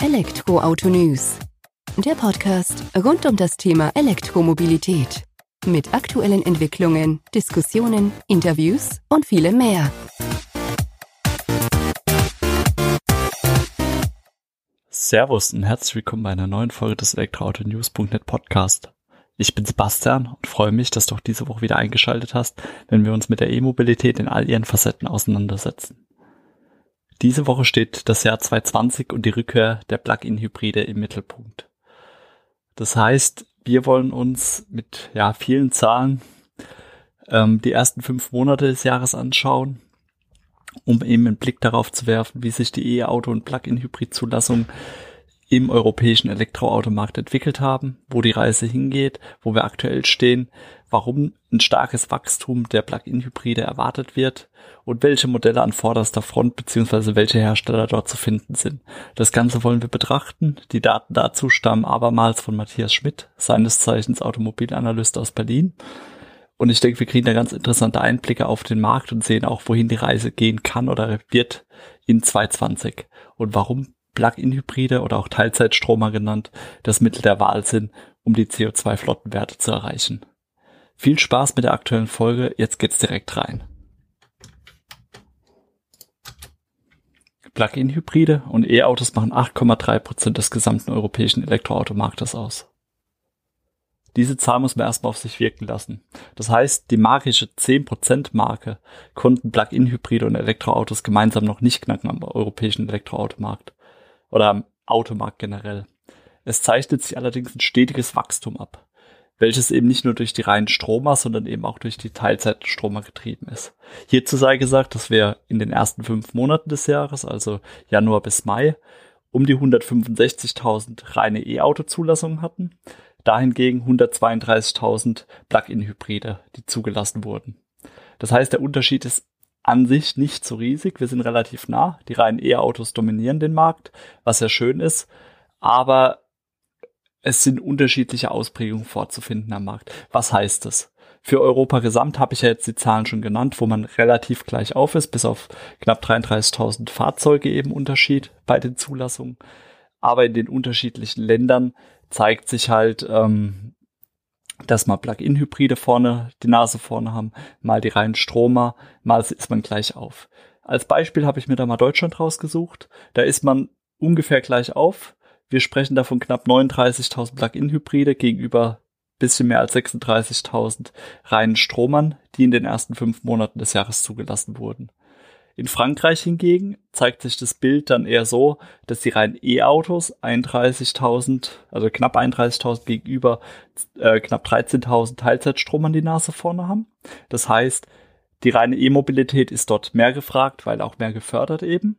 Elektroauto News. Der Podcast rund um das Thema Elektromobilität. Mit aktuellen Entwicklungen, Diskussionen, Interviews und vielem mehr. Servus und herzlich willkommen bei einer neuen Folge des Elektroauto-News.net Podcast. Ich bin Sebastian und freue mich, dass du auch diese Woche wieder eingeschaltet hast, wenn wir uns mit der E-Mobilität in all ihren Facetten auseinandersetzen. Diese Woche steht das Jahr 2020 und die Rückkehr der Plug-in-Hybride im Mittelpunkt. Das heißt, wir wollen uns mit ja, vielen Zahlen ähm, die ersten fünf Monate des Jahres anschauen, um eben einen Blick darauf zu werfen, wie sich die E-Auto- und Plug-in-Hybrid-Zulassung im europäischen Elektroautomarkt entwickelt haben, wo die Reise hingeht, wo wir aktuell stehen, warum ein starkes Wachstum der Plug-in-Hybride erwartet wird und welche Modelle an vorderster Front bzw. welche Hersteller dort zu finden sind. Das Ganze wollen wir betrachten. Die Daten dazu stammen abermals von Matthias Schmidt, seines Zeichens Automobilanalyst aus Berlin. Und ich denke, wir kriegen da ganz interessante Einblicke auf den Markt und sehen auch, wohin die Reise gehen kann oder wird in 2020 und warum Plug-in-Hybride oder auch Teilzeitstromer genannt, das Mittel der Wahl sind, um die CO2-Flottenwerte zu erreichen. Viel Spaß mit der aktuellen Folge, jetzt geht's direkt rein. Plug-in-Hybride und E-Autos machen 8,3 Prozent des gesamten europäischen Elektroautomarktes aus. Diese Zahl muss man erstmal auf sich wirken lassen. Das heißt, die magische 10% Marke konnten Plug-in-Hybride und Elektroautos gemeinsam noch nicht knacken am europäischen Elektroautomarkt oder am Automarkt generell. Es zeichnet sich allerdings ein stetiges Wachstum ab, welches eben nicht nur durch die reinen Stromer, sondern eben auch durch die Teilzeitstromer getrieben ist. Hierzu sei gesagt, dass wir in den ersten fünf Monaten des Jahres, also Januar bis Mai, um die 165.000 reine E-Auto-Zulassungen hatten, dahingegen 132.000 Plug-in-Hybride, die zugelassen wurden. Das heißt, der Unterschied ist an sich nicht so riesig. Wir sind relativ nah. Die reinen E-Autos dominieren den Markt, was ja schön ist. Aber es sind unterschiedliche Ausprägungen vorzufinden am Markt. Was heißt das? Für Europa gesamt habe ich ja jetzt die Zahlen schon genannt, wo man relativ gleich auf ist, bis auf knapp 33.000 Fahrzeuge eben Unterschied bei den Zulassungen. Aber in den unterschiedlichen Ländern zeigt sich halt, ähm, dass mal Plug-in-Hybride vorne, die Nase vorne haben, mal die reinen Stromer, mal ist man gleich auf. Als Beispiel habe ich mir da mal Deutschland rausgesucht. Da ist man ungefähr gleich auf. Wir sprechen da von knapp 39.000 Plug-in-Hybride gegenüber bisschen mehr als 36.000 reinen Stromern, die in den ersten fünf Monaten des Jahres zugelassen wurden. In Frankreich hingegen zeigt sich das Bild dann eher so, dass die reinen E-Autos 31.000, also knapp 31.000 gegenüber äh, knapp 13.000 Teilzeitstrom an die Nase vorne haben. Das heißt, die reine E-Mobilität ist dort mehr gefragt, weil auch mehr gefördert eben.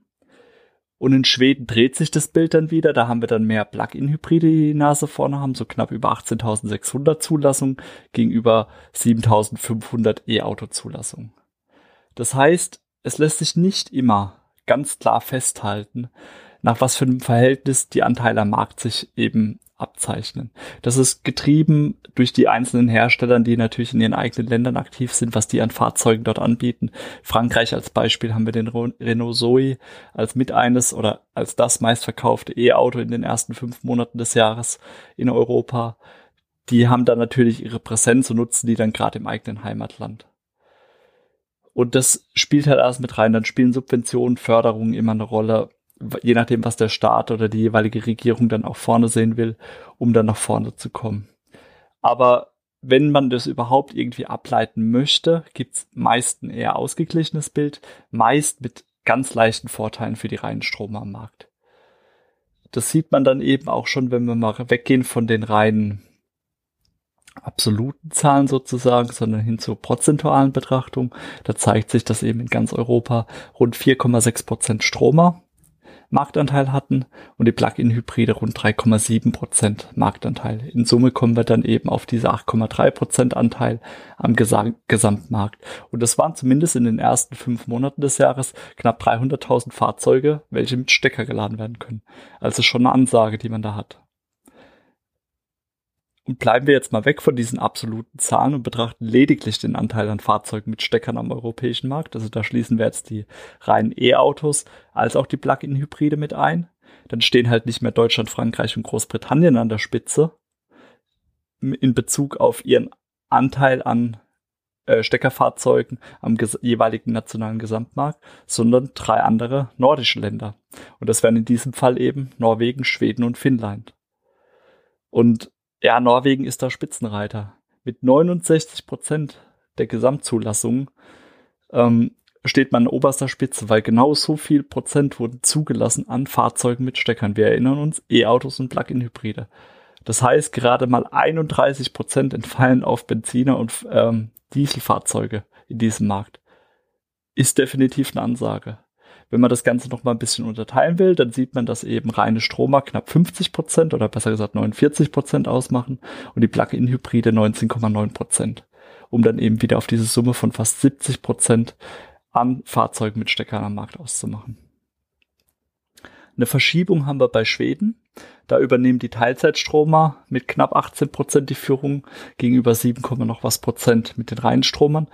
Und in Schweden dreht sich das Bild dann wieder. Da haben wir dann mehr Plug-in-Hybride, die die Nase vorne haben, so knapp über 18.600 Zulassungen gegenüber 7.500 E-Auto-Zulassungen. Das heißt, es lässt sich nicht immer ganz klar festhalten, nach was für einem Verhältnis die Anteile am Markt sich eben abzeichnen. Das ist getrieben durch die einzelnen Hersteller, die natürlich in ihren eigenen Ländern aktiv sind, was die an Fahrzeugen dort anbieten. Frankreich als Beispiel haben wir den Renault Zoe als mit eines oder als das meistverkaufte E-Auto in den ersten fünf Monaten des Jahres in Europa. Die haben dann natürlich ihre Präsenz und nutzen die dann gerade im eigenen Heimatland. Und das spielt halt alles mit rein. Dann spielen Subventionen, Förderungen immer eine Rolle, je nachdem, was der Staat oder die jeweilige Regierung dann auch vorne sehen will, um dann nach vorne zu kommen. Aber wenn man das überhaupt irgendwie ableiten möchte, gibt's meist ein eher ausgeglichenes Bild, meist mit ganz leichten Vorteilen für die reinen Strom am Markt. Das sieht man dann eben auch schon, wenn wir mal weggehen von den reinen absoluten Zahlen sozusagen, sondern hin zur prozentualen Betrachtung. Da zeigt sich, dass eben in ganz Europa rund 4,6 Prozent Stromer Marktanteil hatten und die Plug-in-Hybride rund 3,7 Prozent Marktanteil. In Summe kommen wir dann eben auf diese 8,3 Prozent Anteil am Gesam Gesamtmarkt. Und das waren zumindest in den ersten fünf Monaten des Jahres knapp 300.000 Fahrzeuge, welche mit Stecker geladen werden können. Also schon eine Ansage, die man da hat. Und bleiben wir jetzt mal weg von diesen absoluten Zahlen und betrachten lediglich den Anteil an Fahrzeugen mit Steckern am europäischen Markt. Also da schließen wir jetzt die reinen E-Autos als auch die Plug-in-Hybride mit ein. dann stehen halt nicht mehr Deutschland, Frankreich und Großbritannien an der Spitze in Bezug auf ihren Anteil an äh, Steckerfahrzeugen am jeweiligen nationalen Gesamtmarkt, sondern drei andere nordische Länder. Und das wären in diesem Fall eben Norwegen, Schweden und Finnland. Und ja, Norwegen ist da Spitzenreiter. Mit 69 Prozent der Gesamtzulassungen ähm, steht man an oberster Spitze, weil genau so viel Prozent wurden zugelassen an Fahrzeugen mit Steckern. Wir erinnern uns, E-Autos und Plug-in-Hybride. Das heißt, gerade mal 31 Prozent entfallen auf Benziner und ähm, Dieselfahrzeuge in diesem Markt. Ist definitiv eine Ansage. Wenn man das Ganze noch mal ein bisschen unterteilen will, dann sieht man, dass eben reine Stromer knapp 50 Prozent oder besser gesagt 49 Prozent ausmachen und die Plug-in-Hybride 19,9 Prozent, um dann eben wieder auf diese Summe von fast 70 Prozent an Fahrzeugen mit Steckern am Markt auszumachen. Eine Verschiebung haben wir bei Schweden. Da übernehmen die Teilzeitstromer mit knapp 18 Prozent die Führung gegenüber 7, noch was Prozent mit den Reinstromern,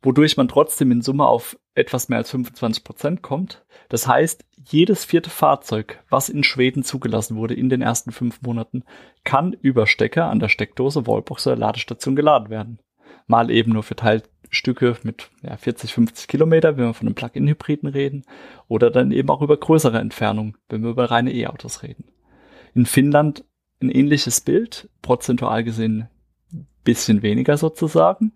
wodurch man trotzdem in Summe auf etwas mehr als 25 Prozent kommt. Das heißt, jedes vierte Fahrzeug, was in Schweden zugelassen wurde in den ersten fünf Monaten, kann über Stecker an der Steckdose, Wallbox oder Ladestation geladen werden. Mal eben nur für Teil Stücke mit ja, 40, 50 Kilometer, wenn wir von einem Plug-in-Hybriden reden, oder dann eben auch über größere Entfernungen, wenn wir über reine E-Autos reden. In Finnland ein ähnliches Bild, prozentual gesehen bisschen weniger sozusagen.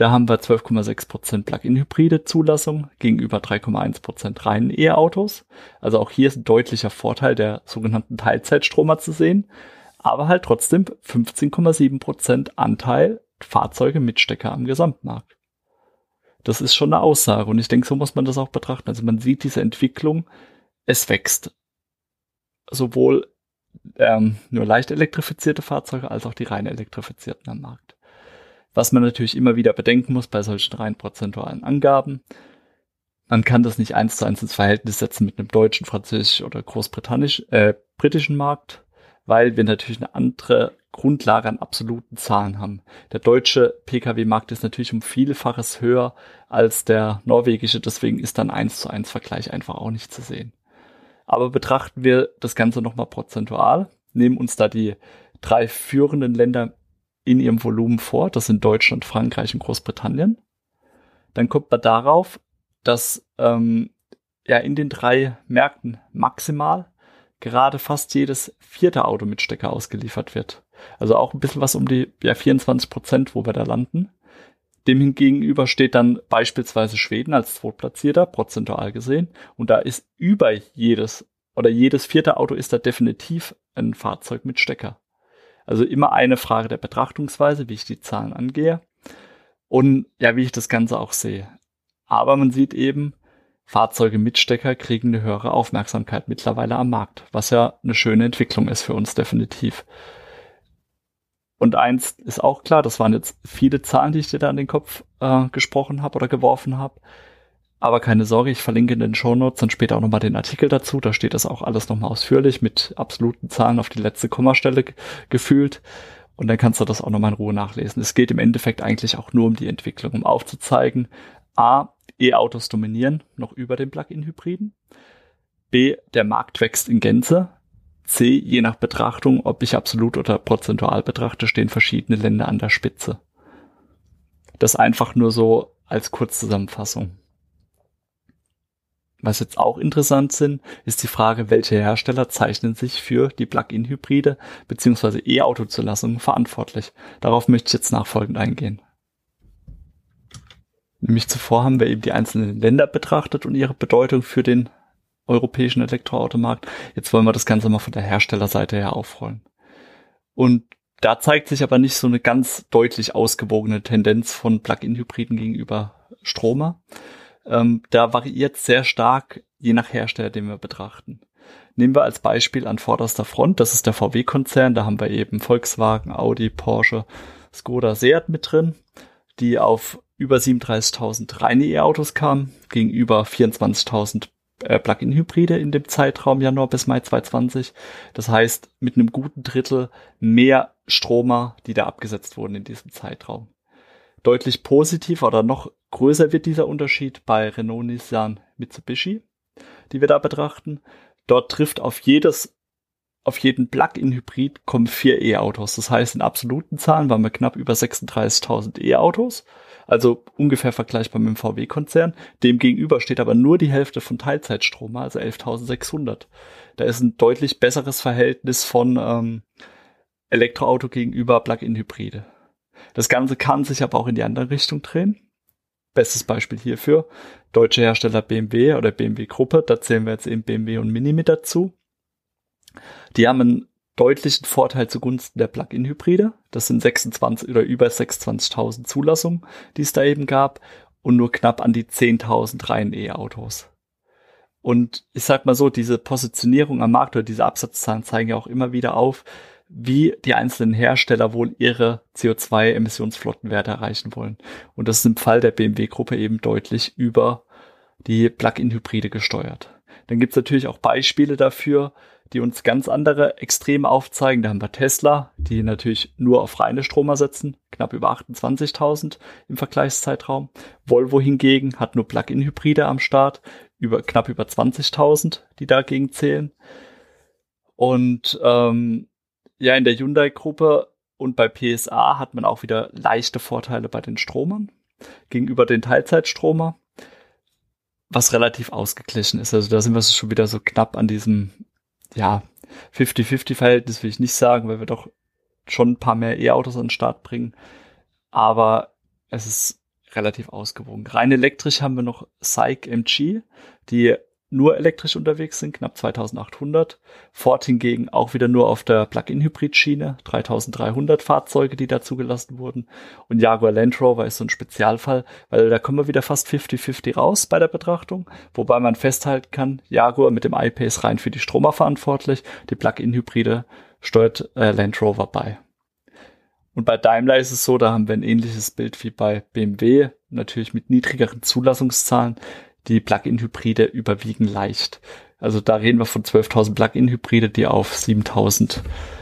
Da haben wir 12,6% Plug-in-Hybride Zulassung gegenüber 3,1% reinen E-Autos. Also auch hier ist ein deutlicher Vorteil der sogenannten Teilzeitstromer zu sehen. Aber halt trotzdem 15,7% Anteil Fahrzeuge mit Stecker am Gesamtmarkt. Das ist schon eine Aussage und ich denke, so muss man das auch betrachten. Also man sieht diese Entwicklung, es wächst. Sowohl ähm, nur leicht elektrifizierte Fahrzeuge als auch die rein elektrifizierten am Markt. Was man natürlich immer wieder bedenken muss bei solchen rein prozentualen Angaben, man kann das nicht eins zu eins ins Verhältnis setzen mit einem deutschen, französischen oder großbritannisch, äh, britischen Markt, weil wir natürlich eine andere Grundlage an absoluten Zahlen haben. Der deutsche Pkw-Markt ist natürlich um Vielfaches höher als der norwegische, deswegen ist dann eins zu eins Vergleich einfach auch nicht zu sehen. Aber betrachten wir das Ganze nochmal prozentual, nehmen uns da die drei führenden Länder in ihrem Volumen vor, das sind Deutschland, Frankreich und Großbritannien, dann kommt man darauf, dass ähm, ja in den drei Märkten maximal gerade fast jedes vierte Auto mit Stecker ausgeliefert wird. Also auch ein bisschen was um die ja, 24 Prozent, wo wir da landen. Dem hingegenüber steht dann beispielsweise Schweden als Zweitplatzierter, prozentual gesehen. Und da ist über jedes oder jedes vierte Auto ist da definitiv ein Fahrzeug mit Stecker. Also immer eine Frage der Betrachtungsweise, wie ich die Zahlen angehe und ja, wie ich das Ganze auch sehe. Aber man sieht eben, Fahrzeuge mit Stecker kriegen eine höhere Aufmerksamkeit mittlerweile am Markt, was ja eine schöne Entwicklung ist für uns definitiv. Und eins ist auch klar, das waren jetzt viele Zahlen, die ich dir da an den Kopf äh, gesprochen habe oder geworfen habe. Aber keine Sorge, ich verlinke in den Shownotes und später auch nochmal den Artikel dazu. Da steht das auch alles nochmal ausführlich mit absoluten Zahlen auf die letzte Kommastelle gefühlt. Und dann kannst du das auch nochmal in Ruhe nachlesen. Es geht im Endeffekt eigentlich auch nur um die Entwicklung, um aufzuzeigen, A, E-Autos dominieren noch über den Plug-in-Hybriden. B, der Markt wächst in Gänze. C, je nach Betrachtung, ob ich absolut oder prozentual betrachte, stehen verschiedene Länder an der Spitze. Das einfach nur so als Kurzzusammenfassung. Was jetzt auch interessant sind, ist die Frage, welche Hersteller zeichnen sich für die Plug-in-Hybride bzw. E-Auto-Zulassungen verantwortlich. Darauf möchte ich jetzt nachfolgend eingehen. Nämlich zuvor haben wir eben die einzelnen Länder betrachtet und ihre Bedeutung für den europäischen Elektroautomarkt. Jetzt wollen wir das Ganze mal von der Herstellerseite her aufrollen. Und da zeigt sich aber nicht so eine ganz deutlich ausgewogene Tendenz von Plug-in-Hybriden gegenüber Stromer. Ähm, da variiert sehr stark je nach Hersteller, den wir betrachten. Nehmen wir als Beispiel an vorderster Front, das ist der VW-Konzern, da haben wir eben Volkswagen, Audi, Porsche, Skoda, Seat mit drin, die auf über 37.000 reine E-Autos kamen, gegenüber 24.000 äh, Plug-in-Hybride in dem Zeitraum Januar bis Mai 2020. Das heißt, mit einem guten Drittel mehr Stromer, die da abgesetzt wurden in diesem Zeitraum. Deutlich positiv oder noch größer wird dieser Unterschied bei Renault, Nissan, Mitsubishi, die wir da betrachten. Dort trifft auf jedes auf jeden Plug-in-Hybrid kommen vier E-Autos. Das heißt, in absoluten Zahlen waren wir knapp über 36.000 E-Autos. Also ungefähr vergleichbar mit dem VW-Konzern. Dem gegenüber steht aber nur die Hälfte von Teilzeitstrom, also 11.600. Da ist ein deutlich besseres Verhältnis von ähm, Elektroauto gegenüber Plug-in-Hybride. Das Ganze kann sich aber auch in die andere Richtung drehen. Bestes Beispiel hierfür, deutsche Hersteller BMW oder BMW Gruppe, da zählen wir jetzt eben BMW und Mini mit dazu. Die haben einen deutlichen Vorteil zugunsten der Plug-in-Hybride. Das sind 26 oder über 26.000 Zulassungen, die es da eben gab und nur knapp an die 10.000 reinen E-Autos. Und ich sag mal so, diese Positionierung am Markt oder diese Absatzzahlen zeigen ja auch immer wieder auf, wie die einzelnen Hersteller wohl ihre CO2-Emissionsflottenwerte erreichen wollen. Und das ist im Fall der BMW-Gruppe eben deutlich über die Plug-in-Hybride gesteuert. Dann gibt's natürlich auch Beispiele dafür, die uns ganz andere Extreme aufzeigen. Da haben wir Tesla, die natürlich nur auf reine Stromer setzen, knapp über 28.000 im Vergleichszeitraum. Volvo hingegen hat nur Plug-in-Hybride am Start, über knapp über 20.000, die dagegen zählen. Und ähm, ja, in der Hyundai-Gruppe und bei PSA hat man auch wieder leichte Vorteile bei den Stromern gegenüber den Teilzeitstromer, was relativ ausgeglichen ist. Also da sind wir schon wieder so knapp an diesem, ja, 50-50-Verhältnis will ich nicht sagen, weil wir doch schon ein paar mehr E-Autos an den Start bringen. Aber es ist relativ ausgewogen. Rein elektrisch haben wir noch Psych MG, die nur elektrisch unterwegs sind, knapp 2800. Ford hingegen auch wieder nur auf der Plug-in-Hybrid-Schiene, 3300 Fahrzeuge, die da zugelassen wurden. Und Jaguar Land Rover ist so ein Spezialfall, weil da kommen wir wieder fast 50-50 raus bei der Betrachtung. Wobei man festhalten kann, Jaguar mit dem iPace rein für die Stromer verantwortlich, die Plug-in-Hybride steuert äh, Land Rover bei. Und bei Daimler ist es so, da haben wir ein ähnliches Bild wie bei BMW, natürlich mit niedrigeren Zulassungszahlen die Plug-in-Hybride überwiegen leicht. Also da reden wir von 12.000 Plug-in-Hybride, die auf 7.000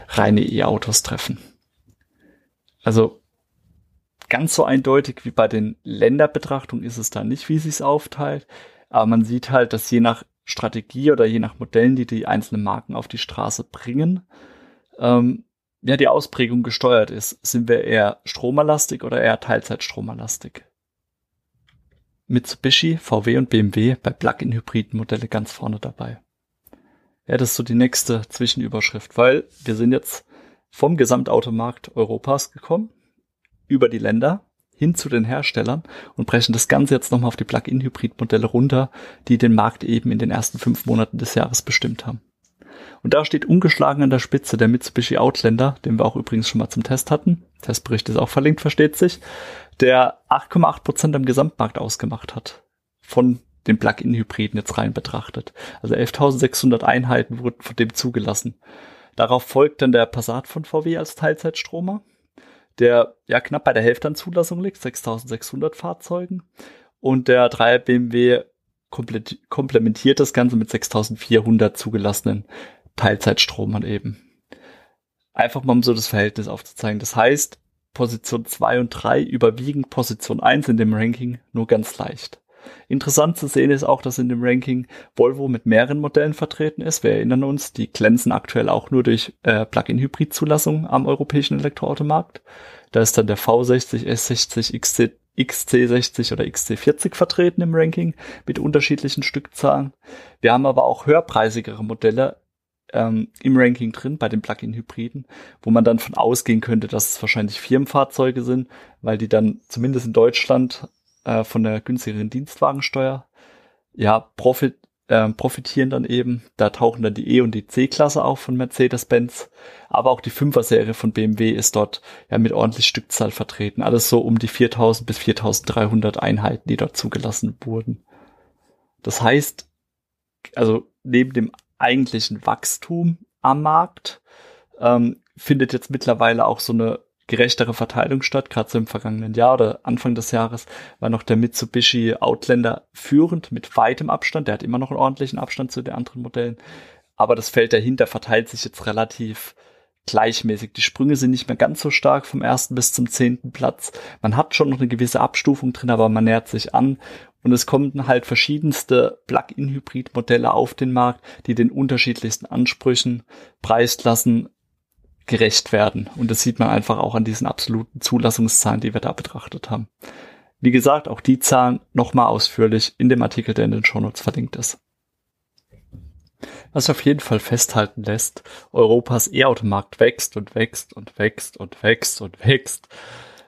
reine E-Autos treffen. Also ganz so eindeutig wie bei den Länderbetrachtungen ist es da nicht, wie sich aufteilt. Aber man sieht halt, dass je nach Strategie oder je nach Modellen, die die einzelnen Marken auf die Straße bringen, ähm, ja, die Ausprägung gesteuert ist. Sind wir eher stromerlastig oder eher Teilzeitstromerlastig? Mitsubishi, VW und BMW bei Plug-in-Hybrid-Modelle ganz vorne dabei. Ja, das ist so die nächste Zwischenüberschrift, weil wir sind jetzt vom Gesamtautomarkt Europas gekommen, über die Länder hin zu den Herstellern und brechen das Ganze jetzt nochmal auf die Plug-in-Hybrid-Modelle runter, die den Markt eben in den ersten fünf Monaten des Jahres bestimmt haben. Und da steht ungeschlagen an der Spitze der Mitsubishi Outlander, den wir auch übrigens schon mal zum Test hatten. Testbericht ist auch verlinkt, versteht sich der 8,8 Prozent am Gesamtmarkt ausgemacht hat. Von den Plug-in-Hybriden jetzt rein betrachtet. Also 11.600 Einheiten wurden von dem zugelassen. Darauf folgt dann der Passat von VW als Teilzeitstromer, der ja knapp bei der Hälfte an Zulassung liegt, 6.600 Fahrzeugen. Und der 3 BMW komplementiert das Ganze mit 6.400 zugelassenen Teilzeitstromern eben. Einfach mal um so das Verhältnis aufzuzeigen. Das heißt, Position 2 und 3 überwiegen Position 1 in dem Ranking nur ganz leicht. Interessant zu sehen ist auch, dass in dem Ranking Volvo mit mehreren Modellen vertreten ist. Wir erinnern uns, die glänzen aktuell auch nur durch äh, Plug-in-Hybrid-Zulassung am europäischen Elektroautomarkt. Da ist dann der V60, S60, XC, XC60 oder XC40 vertreten im Ranking mit unterschiedlichen Stückzahlen. Wir haben aber auch höherpreisigere Modelle ähm, im Ranking drin bei den Plug-in-Hybriden, wo man dann von ausgehen könnte, dass es wahrscheinlich Firmenfahrzeuge sind, weil die dann zumindest in Deutschland äh, von der günstigeren Dienstwagensteuer ja profit, äh, profitieren dann eben. Da tauchen dann die E- und die C-Klasse auf von Mercedes-Benz, aber auch die 5er-Serie von BMW ist dort ja mit ordentlich Stückzahl vertreten. Alles so um die 4000 bis 4300 Einheiten, die dort zugelassen wurden. Das heißt, also neben dem eigentlichen Wachstum am Markt ähm, findet jetzt mittlerweile auch so eine gerechtere Verteilung statt. Gerade so im vergangenen Jahr oder Anfang des Jahres war noch der Mitsubishi Outlander führend mit weitem Abstand. Der hat immer noch einen ordentlichen Abstand zu den anderen Modellen. Aber das Feld dahinter verteilt sich jetzt relativ gleichmäßig. Die Sprünge sind nicht mehr ganz so stark vom ersten bis zum zehnten Platz. Man hat schon noch eine gewisse Abstufung drin, aber man nähert sich an Und es kommen halt verschiedenste Plug-in-Hybrid-Modelle auf den Markt, die den unterschiedlichsten Ansprüchen, Preisklassen gerecht werden. Und das sieht man einfach auch an diesen absoluten Zulassungszahlen, die wir da betrachtet haben. Wie gesagt, auch die Zahlen nochmal ausführlich in dem Artikel, der in den Shownotes verlinkt ist. Was auf jeden Fall festhalten lässt, Europas E-Automarkt wächst und wächst und wächst und wächst und wächst.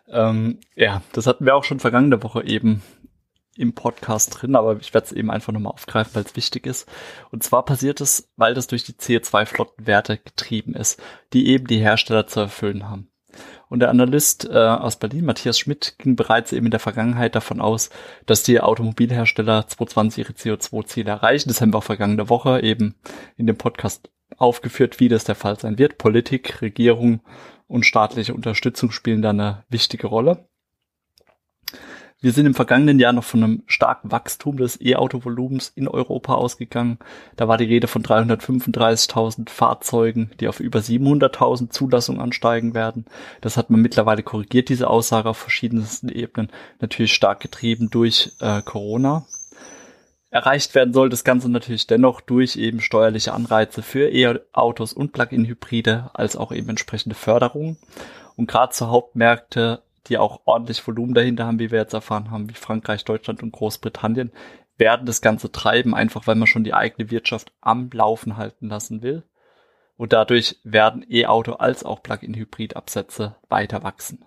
Ähm, ja, das hatten wir auch schon vergangene Woche eben im Podcast drin, aber ich werde es eben einfach nochmal aufgreifen, weil es wichtig ist. Und zwar passiert es, weil das durch die CO2-Flottenwerte getrieben ist, die eben die Hersteller zu erfüllen haben. Und der Analyst äh, aus Berlin, Matthias Schmidt, ging bereits eben in der Vergangenheit davon aus, dass die Automobilhersteller 2020 ihre CO2-Ziele erreichen. Das haben wir auch vergangene Woche eben in dem Podcast aufgeführt, wie das der Fall sein wird. Politik, Regierung und staatliche Unterstützung spielen da eine wichtige Rolle. Wir sind im vergangenen Jahr noch von einem starken Wachstum des E-Auto-Volumens in Europa ausgegangen. Da war die Rede von 335.000 Fahrzeugen, die auf über 700.000 Zulassungen ansteigen werden. Das hat man mittlerweile korrigiert, diese Aussage auf verschiedensten Ebenen, natürlich stark getrieben durch äh, Corona. Erreicht werden soll das Ganze natürlich dennoch durch eben steuerliche Anreize für E-Autos und Plug-in-Hybride als auch eben entsprechende Förderung. Und gerade zur Hauptmärkte die auch ordentlich Volumen dahinter haben, wie wir jetzt erfahren haben, wie Frankreich, Deutschland und Großbritannien, werden das Ganze treiben, einfach weil man schon die eigene Wirtschaft am Laufen halten lassen will. Und dadurch werden E-Auto als auch Plug-in-Hybrid-Absätze weiter wachsen.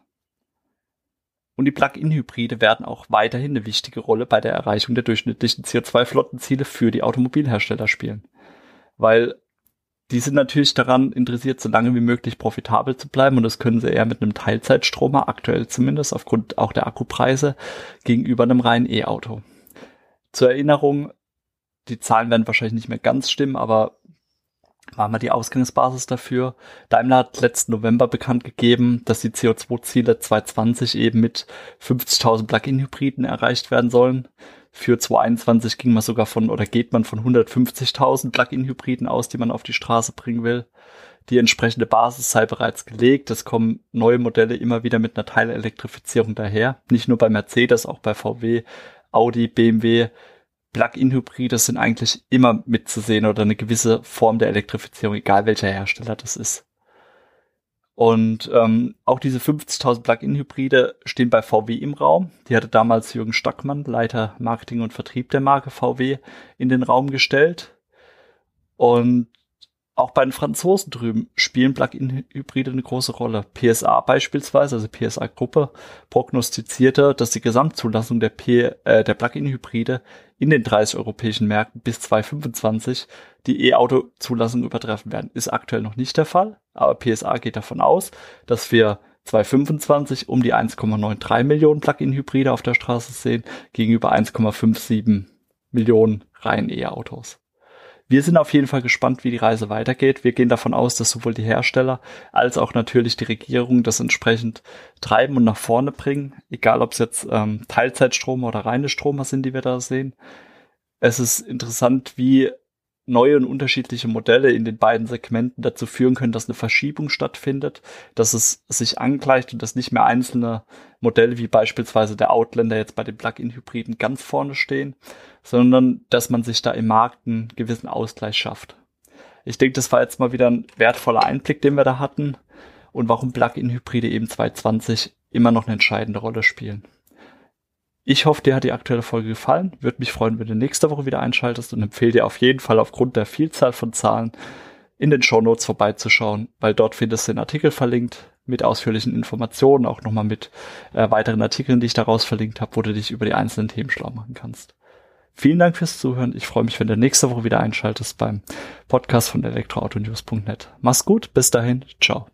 Und die Plug-in-Hybride werden auch weiterhin eine wichtige Rolle bei der Erreichung der durchschnittlichen CO2-Flottenziele für die Automobilhersteller spielen. Weil die sind natürlich daran interessiert, so lange wie möglich profitabel zu bleiben und das können sie eher mit einem Teilzeitstromer, aktuell zumindest aufgrund auch der Akkupreise, gegenüber einem reinen E-Auto. Zur Erinnerung, die Zahlen werden wahrscheinlich nicht mehr ganz stimmen, aber war mal die Ausgangsbasis dafür. Daimler hat letzten November bekannt gegeben, dass die CO2-Ziele 2020 eben mit 50.000 Plug-in-Hybriden erreicht werden sollen. Für 2021 ging man sogar von oder geht man von 150.000 Plug-in-Hybriden aus, die man auf die Straße bringen will. Die entsprechende Basis sei bereits gelegt. Es kommen neue Modelle immer wieder mit einer Teilelektrifizierung daher. Nicht nur bei Mercedes, auch bei VW, Audi, BMW. Plug-in-Hybride sind eigentlich immer mitzusehen oder eine gewisse Form der Elektrifizierung, egal welcher Hersteller das ist. Und ähm, auch diese 50.000 Plug-in-Hybride stehen bei VW im Raum. Die hatte damals Jürgen Stackmann, Leiter Marketing und Vertrieb der Marke VW, in den Raum gestellt. Und auch bei den Franzosen drüben spielen Plug-in-Hybride eine große Rolle. PSA beispielsweise, also PSA-Gruppe, prognostizierte, dass die Gesamtzulassung der, äh, der Plug-in-Hybride in den 30 europäischen Märkten bis 2025 die E-Auto-Zulassung übertreffen werden. Ist aktuell noch nicht der Fall, aber PSA geht davon aus, dass wir 2025 um die 1,93 Millionen Plug-in-Hybride auf der Straße sehen, gegenüber 1,57 Millionen reinen E-Autos. Wir sind auf jeden Fall gespannt, wie die Reise weitergeht. Wir gehen davon aus, dass sowohl die Hersteller als auch natürlich die Regierung das entsprechend treiben und nach vorne bringen, egal ob es jetzt ähm, Teilzeitstromer oder reine Stromer sind, die wir da sehen. Es ist interessant, wie neue und unterschiedliche Modelle in den beiden Segmenten dazu führen können, dass eine Verschiebung stattfindet, dass es sich angleicht und dass nicht mehr einzelne Modelle wie beispielsweise der Outlander jetzt bei den Plug-in-Hybriden ganz vorne stehen, sondern dass man sich da im Markt einen gewissen Ausgleich schafft. Ich denke, das war jetzt mal wieder ein wertvoller Einblick, den wir da hatten und warum Plug-in-Hybride eben 2020 immer noch eine entscheidende Rolle spielen. Ich hoffe, dir hat die aktuelle Folge gefallen. Würde mich freuen, wenn du nächste Woche wieder einschaltest und empfehle dir auf jeden Fall aufgrund der Vielzahl von Zahlen in den Show Notes vorbeizuschauen, weil dort findest du den Artikel verlinkt mit ausführlichen Informationen, auch nochmal mit äh, weiteren Artikeln, die ich daraus verlinkt habe, wo du dich über die einzelnen Themen schlau machen kannst. Vielen Dank fürs Zuhören. Ich freue mich, wenn du nächste Woche wieder einschaltest beim Podcast von elektroautonews.net. Mach's gut, bis dahin, ciao.